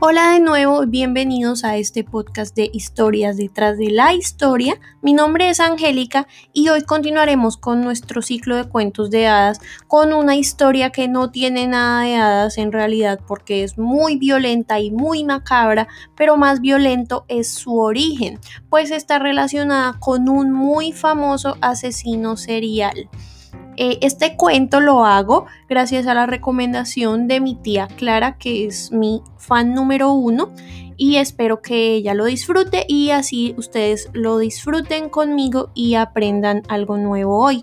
Hola de nuevo, bienvenidos a este podcast de historias detrás de la historia. Mi nombre es Angélica y hoy continuaremos con nuestro ciclo de cuentos de hadas con una historia que no tiene nada de hadas en realidad porque es muy violenta y muy macabra, pero más violento es su origen, pues está relacionada con un muy famoso asesino serial. Eh, este cuento lo hago gracias a la recomendación de mi tía Clara, que es mi fan número uno, y espero que ella lo disfrute y así ustedes lo disfruten conmigo y aprendan algo nuevo hoy.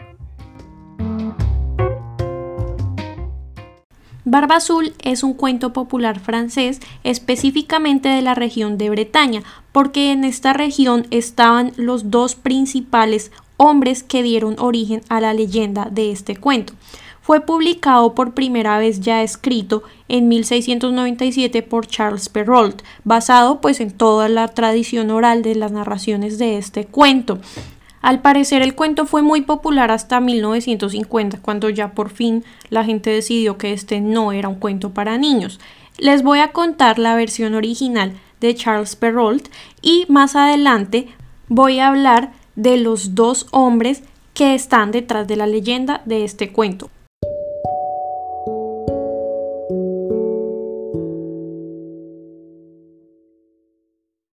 Barba Azul es un cuento popular francés específicamente de la región de Bretaña, porque en esta región estaban los dos principales hombres que dieron origen a la leyenda de este cuento. Fue publicado por primera vez ya escrito en 1697 por Charles Perrault, basado pues en toda la tradición oral de las narraciones de este cuento. Al parecer el cuento fue muy popular hasta 1950, cuando ya por fin la gente decidió que este no era un cuento para niños. Les voy a contar la versión original de Charles Perrault y más adelante voy a hablar de los dos hombres que están detrás de la leyenda de este cuento.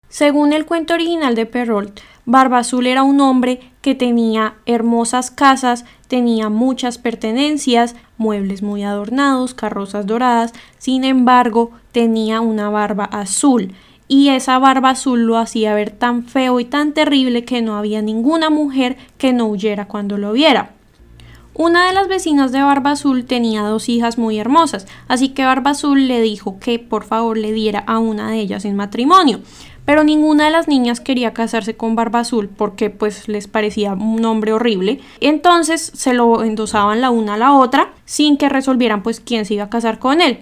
Según el cuento original de Perrault, Barba Azul era un hombre que tenía hermosas casas, tenía muchas pertenencias, muebles muy adornados, carrozas doradas, sin embargo tenía una barba azul y esa barba azul lo hacía ver tan feo y tan terrible que no había ninguna mujer que no huyera cuando lo viera. Una de las vecinas de Barba Azul tenía dos hijas muy hermosas, así que Barba Azul le dijo que por favor le diera a una de ellas en matrimonio. Pero ninguna de las niñas quería casarse con Barba Azul porque pues les parecía un hombre horrible. Entonces se lo endosaban la una a la otra sin que resolvieran pues quién se iba a casar con él.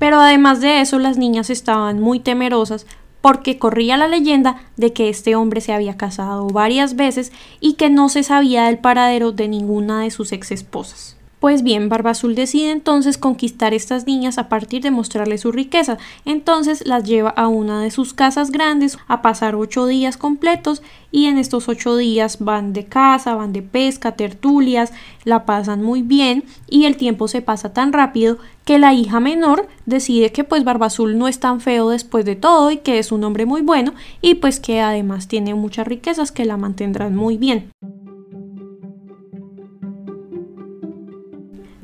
Pero además de eso las niñas estaban muy temerosas porque corría la leyenda de que este hombre se había casado varias veces y que no se sabía del paradero de ninguna de sus ex esposas. Pues bien, Barba Azul decide entonces conquistar estas niñas a partir de mostrarles su riqueza. Entonces las lleva a una de sus casas grandes a pasar ocho días completos y en estos ocho días van de caza, van de pesca, tertulias, la pasan muy bien y el tiempo se pasa tan rápido que la hija menor decide que pues Barba Azul no es tan feo después de todo y que es un hombre muy bueno y pues que además tiene muchas riquezas que la mantendrán muy bien.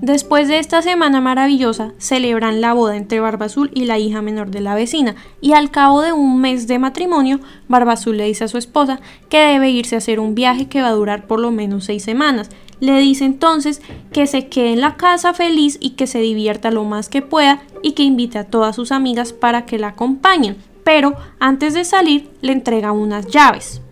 Después de esta semana maravillosa, celebran la boda entre Barba Azul y la hija menor de la vecina, y al cabo de un mes de matrimonio, Barba Azul le dice a su esposa que debe irse a hacer un viaje que va a durar por lo menos seis semanas. Le dice entonces que se quede en la casa feliz y que se divierta lo más que pueda y que invite a todas sus amigas para que la acompañen. Pero antes de salir le entrega unas llaves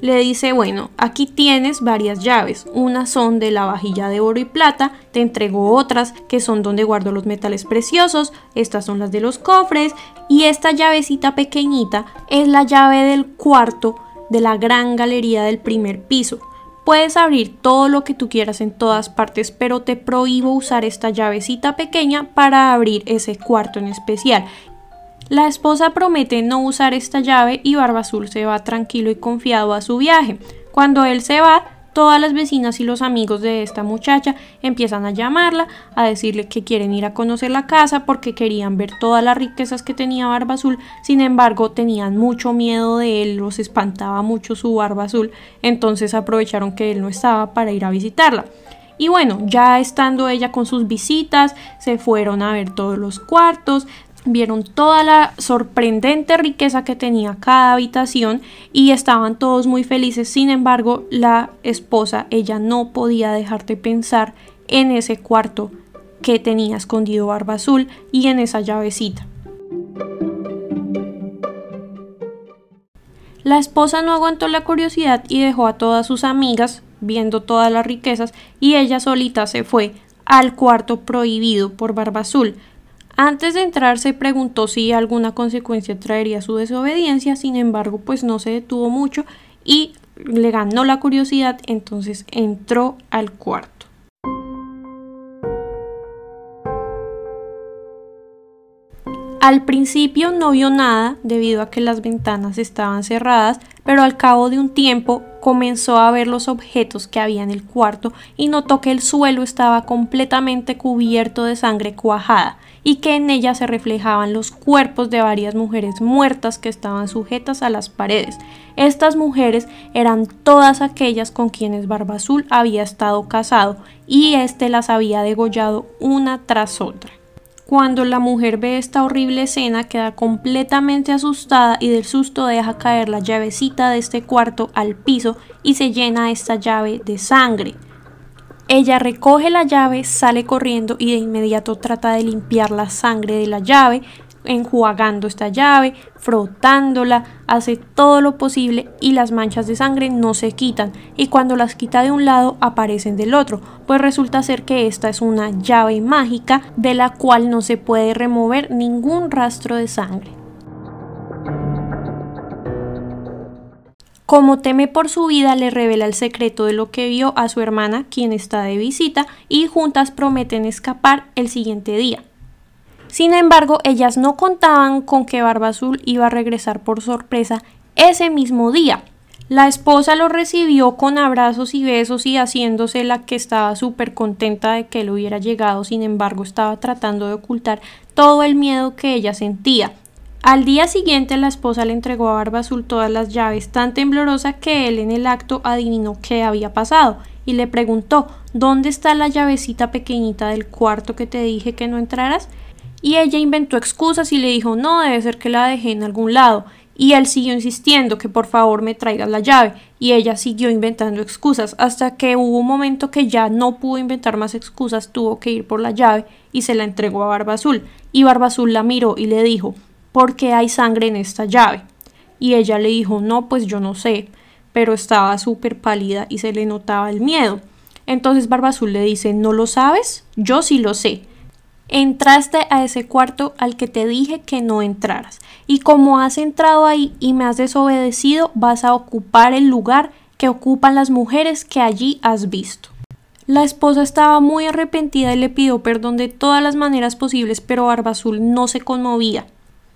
le dice, bueno, aquí tienes varias llaves, unas son de la vajilla de oro y plata, te entrego otras que son donde guardo los metales preciosos, estas son las de los cofres y esta llavecita pequeñita es la llave del cuarto de la gran galería del primer piso. Puedes abrir todo lo que tú quieras en todas partes, pero te prohíbo usar esta llavecita pequeña para abrir ese cuarto en especial. La esposa promete no usar esta llave y Barba Azul se va tranquilo y confiado a su viaje. Cuando él se va, todas las vecinas y los amigos de esta muchacha empiezan a llamarla, a decirle que quieren ir a conocer la casa porque querían ver todas las riquezas que tenía Barba Azul, sin embargo tenían mucho miedo de él, los espantaba mucho su Barba Azul, entonces aprovecharon que él no estaba para ir a visitarla. Y bueno, ya estando ella con sus visitas, se fueron a ver todos los cuartos, vieron toda la sorprendente riqueza que tenía cada habitación y estaban todos muy felices. Sin embargo, la esposa, ella no podía dejar de pensar en ese cuarto que tenía escondido Barba Azul y en esa llavecita. La esposa no aguantó la curiosidad y dejó a todas sus amigas viendo todas las riquezas y ella solita se fue al cuarto prohibido por Barba Azul antes de entrar se preguntó si alguna consecuencia traería su desobediencia, sin embargo, pues no se detuvo mucho y le ganó la curiosidad, entonces entró al cuarto. Al principio no vio nada debido a que las ventanas estaban cerradas, pero al cabo de un tiempo comenzó a ver los objetos que había en el cuarto y notó que el suelo estaba completamente cubierto de sangre cuajada y que en ella se reflejaban los cuerpos de varias mujeres muertas que estaban sujetas a las paredes. Estas mujeres eran todas aquellas con quienes Barba Azul había estado casado y éste las había degollado una tras otra. Cuando la mujer ve esta horrible escena queda completamente asustada y del susto deja caer la llavecita de este cuarto al piso y se llena esta llave de sangre. Ella recoge la llave, sale corriendo y de inmediato trata de limpiar la sangre de la llave, enjuagando esta llave, frotándola, hace todo lo posible y las manchas de sangre no se quitan y cuando las quita de un lado aparecen del otro, pues resulta ser que esta es una llave mágica de la cual no se puede remover ningún rastro de sangre. Como teme por su vida, le revela el secreto de lo que vio a su hermana, quien está de visita, y juntas prometen escapar el siguiente día. Sin embargo, ellas no contaban con que Barba Azul iba a regresar por sorpresa ese mismo día. La esposa lo recibió con abrazos y besos y haciéndose la que estaba súper contenta de que él hubiera llegado, sin embargo estaba tratando de ocultar todo el miedo que ella sentía. Al día siguiente la esposa le entregó a Barba Azul todas las llaves, tan temblorosa que él en el acto adivinó qué había pasado y le preguntó ¿Dónde está la llavecita pequeñita del cuarto que te dije que no entraras? Y ella inventó excusas y le dijo no, debe ser que la dejé en algún lado. Y él siguió insistiendo que por favor me traigas la llave y ella siguió inventando excusas hasta que hubo un momento que ya no pudo inventar más excusas, tuvo que ir por la llave y se la entregó a Barba Azul. Y Barba Azul la miró y le dijo ¿por qué hay sangre en esta llave? Y ella le dijo no, pues yo no sé, pero estaba súper pálida y se le notaba el miedo. Entonces Barba Azul le dice ¿no lo sabes? Yo sí lo sé entraste a ese cuarto al que te dije que no entraras. Y como has entrado ahí y me has desobedecido, vas a ocupar el lugar que ocupan las mujeres que allí has visto. La esposa estaba muy arrepentida y le pidió perdón de todas las maneras posibles, pero Barba Azul no se conmovía.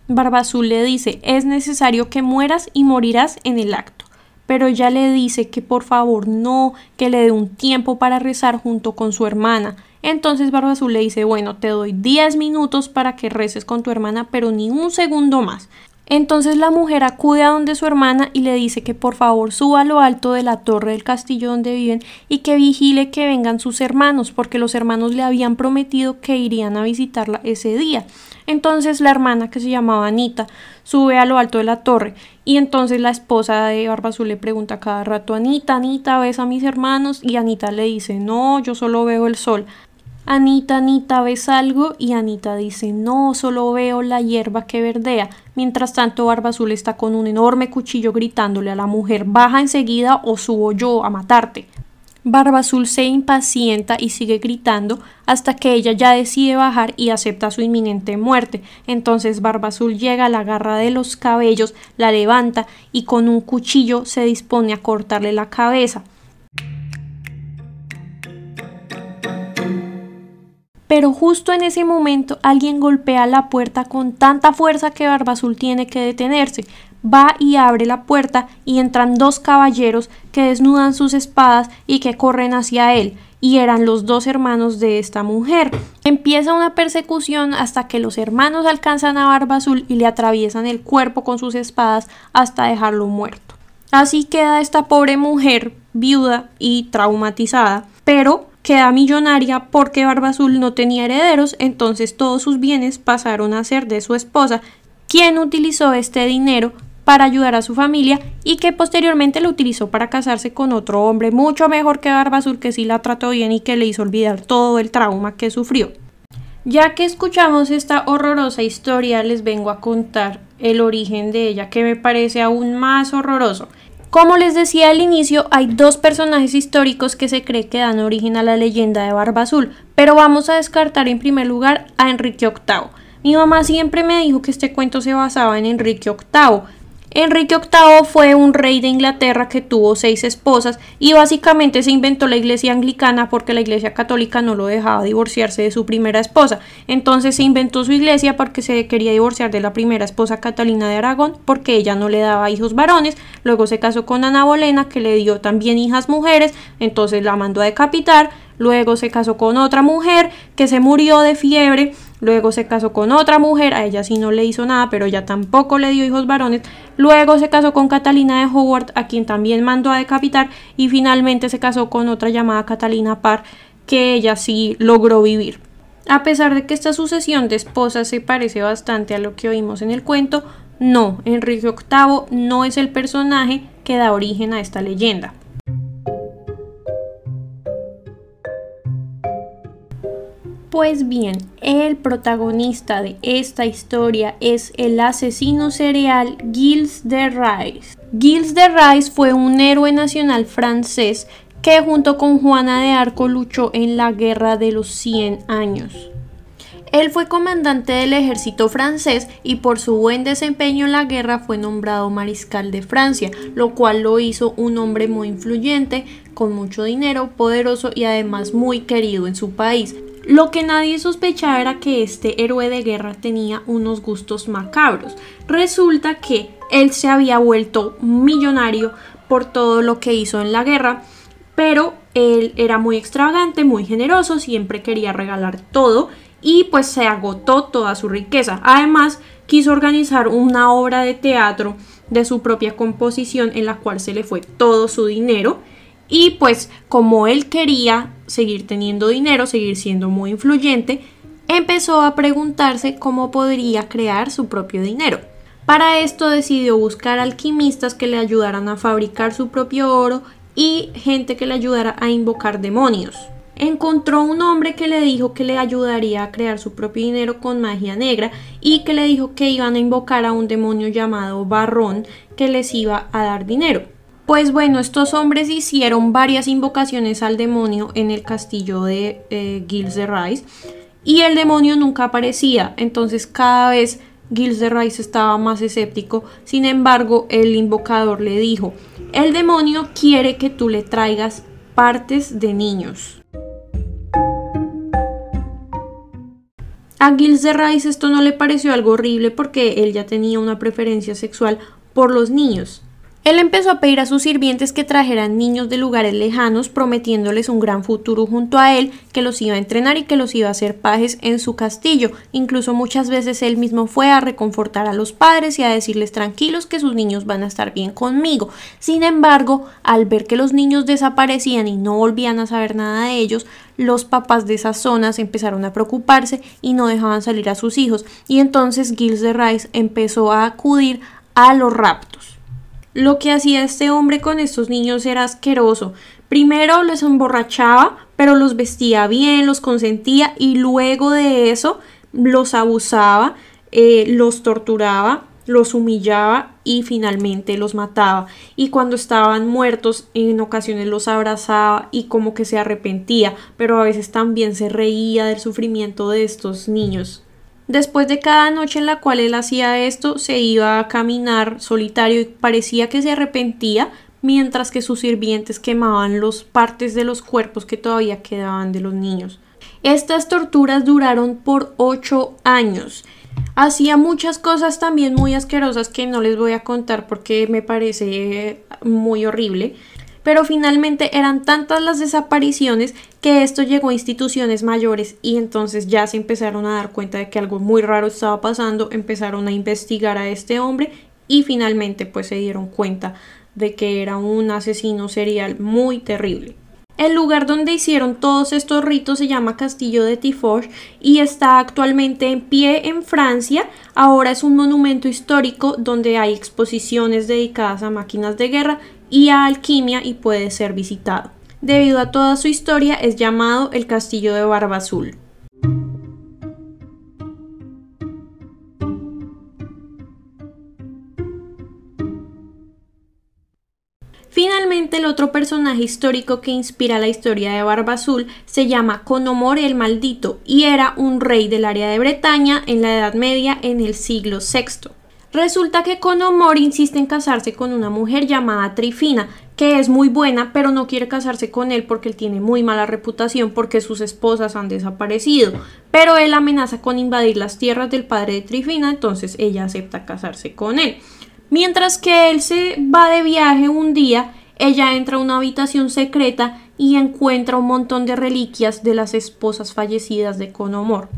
Barba Azul le dice es necesario que mueras y morirás en el acto. Pero ella le dice que por favor no, que le dé un tiempo para rezar junto con su hermana, entonces Barba Azul le dice, bueno, te doy 10 minutos para que reces con tu hermana, pero ni un segundo más. Entonces la mujer acude a donde su hermana y le dice que por favor suba a lo alto de la torre del castillo donde viven y que vigile que vengan sus hermanos, porque los hermanos le habían prometido que irían a visitarla ese día. Entonces la hermana, que se llamaba Anita, sube a lo alto de la torre y entonces la esposa de Barba Azul le pregunta cada rato, Anita, Anita, ¿ves a mis hermanos? Y Anita le dice, no, yo solo veo el sol. Anita, Anita, ¿ves algo? Y Anita dice, no, solo veo la hierba que verdea. Mientras tanto, Barba Azul está con un enorme cuchillo gritándole a la mujer, baja enseguida o subo yo a matarte. Barba Azul se impacienta y sigue gritando hasta que ella ya decide bajar y acepta su inminente muerte. Entonces Barba Azul llega, la agarra de los cabellos, la levanta y con un cuchillo se dispone a cortarle la cabeza. Pero justo en ese momento alguien golpea la puerta con tanta fuerza que Barba Azul tiene que detenerse. Va y abre la puerta y entran dos caballeros que desnudan sus espadas y que corren hacia él y eran los dos hermanos de esta mujer. Empieza una persecución hasta que los hermanos alcanzan a Barba Azul y le atraviesan el cuerpo con sus espadas hasta dejarlo muerto. Así queda esta pobre mujer viuda y traumatizada, pero queda millonaria porque Barba Azul no tenía herederos, entonces todos sus bienes pasaron a ser de su esposa, quien utilizó este dinero para ayudar a su familia y que posteriormente lo utilizó para casarse con otro hombre mucho mejor que Barba Azul que sí la trató bien y que le hizo olvidar todo el trauma que sufrió. Ya que escuchamos esta horrorosa historia, les vengo a contar el origen de ella, que me parece aún más horroroso. Como les decía al inicio, hay dos personajes históricos que se cree que dan origen a la leyenda de Barba Azul, pero vamos a descartar en primer lugar a Enrique VIII. Mi mamá siempre me dijo que este cuento se basaba en Enrique VIII. Enrique VIII fue un rey de Inglaterra que tuvo seis esposas y básicamente se inventó la iglesia anglicana porque la iglesia católica no lo dejaba divorciarse de su primera esposa. Entonces se inventó su iglesia porque se quería divorciar de la primera esposa Catalina de Aragón porque ella no le daba hijos varones. Luego se casó con Ana Bolena que le dio también hijas mujeres, entonces la mandó a decapitar. Luego se casó con otra mujer que se murió de fiebre Luego se casó con otra mujer, a ella sí no le hizo nada, pero ella tampoco le dio hijos varones. Luego se casó con Catalina de Howard, a quien también mandó a decapitar. Y finalmente se casó con otra llamada Catalina Parr, que ella sí logró vivir. A pesar de que esta sucesión de esposas se parece bastante a lo que oímos en el cuento, no, Enrique VIII no es el personaje que da origen a esta leyenda. Pues bien, el protagonista de esta historia es el asesino serial Gilles de Rais. Gilles de Rais fue un héroe nacional francés que junto con Juana de Arco luchó en la Guerra de los 100 años. Él fue comandante del ejército francés y por su buen desempeño en la guerra fue nombrado mariscal de Francia, lo cual lo hizo un hombre muy influyente, con mucho dinero, poderoso y además muy querido en su país. Lo que nadie sospechaba era que este héroe de guerra tenía unos gustos macabros. Resulta que él se había vuelto millonario por todo lo que hizo en la guerra, pero él era muy extravagante, muy generoso, siempre quería regalar todo y pues se agotó toda su riqueza. Además, quiso organizar una obra de teatro de su propia composición en la cual se le fue todo su dinero y pues como él quería seguir teniendo dinero, seguir siendo muy influyente, empezó a preguntarse cómo podría crear su propio dinero. Para esto decidió buscar alquimistas que le ayudaran a fabricar su propio oro y gente que le ayudara a invocar demonios. Encontró un hombre que le dijo que le ayudaría a crear su propio dinero con magia negra y que le dijo que iban a invocar a un demonio llamado Barrón que les iba a dar dinero. Pues bueno, estos hombres hicieron varias invocaciones al demonio en el castillo de eh, de Rais y el demonio nunca aparecía, entonces cada vez Gilles de Rais estaba más escéptico, sin embargo el invocador le dijo, el demonio quiere que tú le traigas partes de niños. A Gilles de Rais esto no le pareció algo horrible porque él ya tenía una preferencia sexual por los niños. Él empezó a pedir a sus sirvientes que trajeran niños de lugares lejanos, prometiéndoles un gran futuro junto a él, que los iba a entrenar y que los iba a hacer pajes en su castillo. Incluso muchas veces él mismo fue a reconfortar a los padres y a decirles tranquilos que sus niños van a estar bien conmigo. Sin embargo, al ver que los niños desaparecían y no volvían a saber nada de ellos, los papás de esas zonas empezaron a preocuparse y no dejaban salir a sus hijos. Y entonces Gilles de Rice empezó a acudir a los raptos. Lo que hacía este hombre con estos niños era asqueroso. Primero los emborrachaba, pero los vestía bien, los consentía y luego de eso los abusaba, eh, los torturaba, los humillaba y finalmente los mataba. Y cuando estaban muertos, en ocasiones los abrazaba y como que se arrepentía, pero a veces también se reía del sufrimiento de estos niños. Después de cada noche en la cual él hacía esto, se iba a caminar solitario y parecía que se arrepentía, mientras que sus sirvientes quemaban las partes de los cuerpos que todavía quedaban de los niños. Estas torturas duraron por ocho años. Hacía muchas cosas también muy asquerosas que no les voy a contar porque me parece muy horrible pero finalmente eran tantas las desapariciones que esto llegó a instituciones mayores y entonces ya se empezaron a dar cuenta de que algo muy raro estaba pasando, empezaron a investigar a este hombre y finalmente pues se dieron cuenta de que era un asesino serial muy terrible. El lugar donde hicieron todos estos ritos se llama Castillo de Tifoch y está actualmente en pie en Francia. Ahora es un monumento histórico donde hay exposiciones dedicadas a máquinas de guerra y a alquimia y puede ser visitado. Debido a toda su historia es llamado el Castillo de Barba Azul. Finalmente, el otro personaje histórico que inspira la historia de Barba Azul se llama Conomor el Maldito y era un rey del área de Bretaña en la Edad Media en el siglo VI. Resulta que Conomor insiste en casarse con una mujer llamada Trifina, que es muy buena, pero no quiere casarse con él porque él tiene muy mala reputación porque sus esposas han desaparecido. Pero él amenaza con invadir las tierras del padre de Trifina, entonces ella acepta casarse con él. Mientras que él se va de viaje un día, ella entra a una habitación secreta y encuentra un montón de reliquias de las esposas fallecidas de Conomor.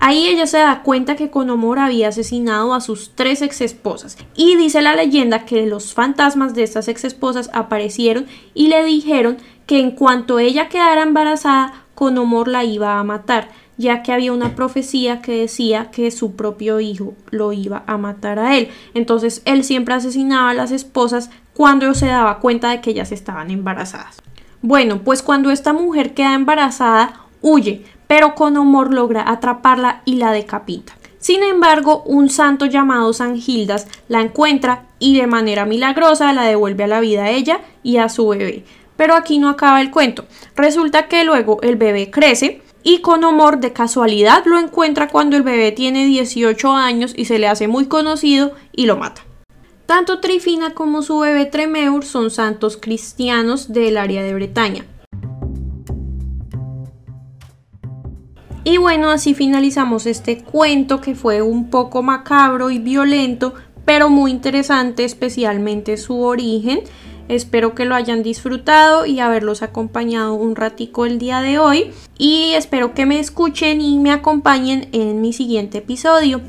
Ahí ella se da cuenta que Conomor había asesinado a sus tres ex esposas y dice la leyenda que los fantasmas de estas ex esposas aparecieron y le dijeron que en cuanto ella quedara embarazada, Conomor la iba a matar, ya que había una profecía que decía que su propio hijo lo iba a matar a él. Entonces él siempre asesinaba a las esposas cuando se daba cuenta de que ellas estaban embarazadas. Bueno, pues cuando esta mujer queda embarazada, huye, pero Conomor logra atraparla y la decapita. Sin embargo, un santo llamado San Gildas la encuentra y de manera milagrosa la devuelve a la vida a ella y a su bebé. Pero aquí no acaba el cuento. Resulta que luego el bebé crece y Conomor de casualidad lo encuentra cuando el bebé tiene 18 años y se le hace muy conocido y lo mata. Tanto Trifina como su bebé Tremeur son santos cristianos del área de Bretaña. Y bueno, así finalizamos este cuento que fue un poco macabro y violento, pero muy interesante, especialmente su origen. Espero que lo hayan disfrutado y haberlos acompañado un ratico el día de hoy. Y espero que me escuchen y me acompañen en mi siguiente episodio.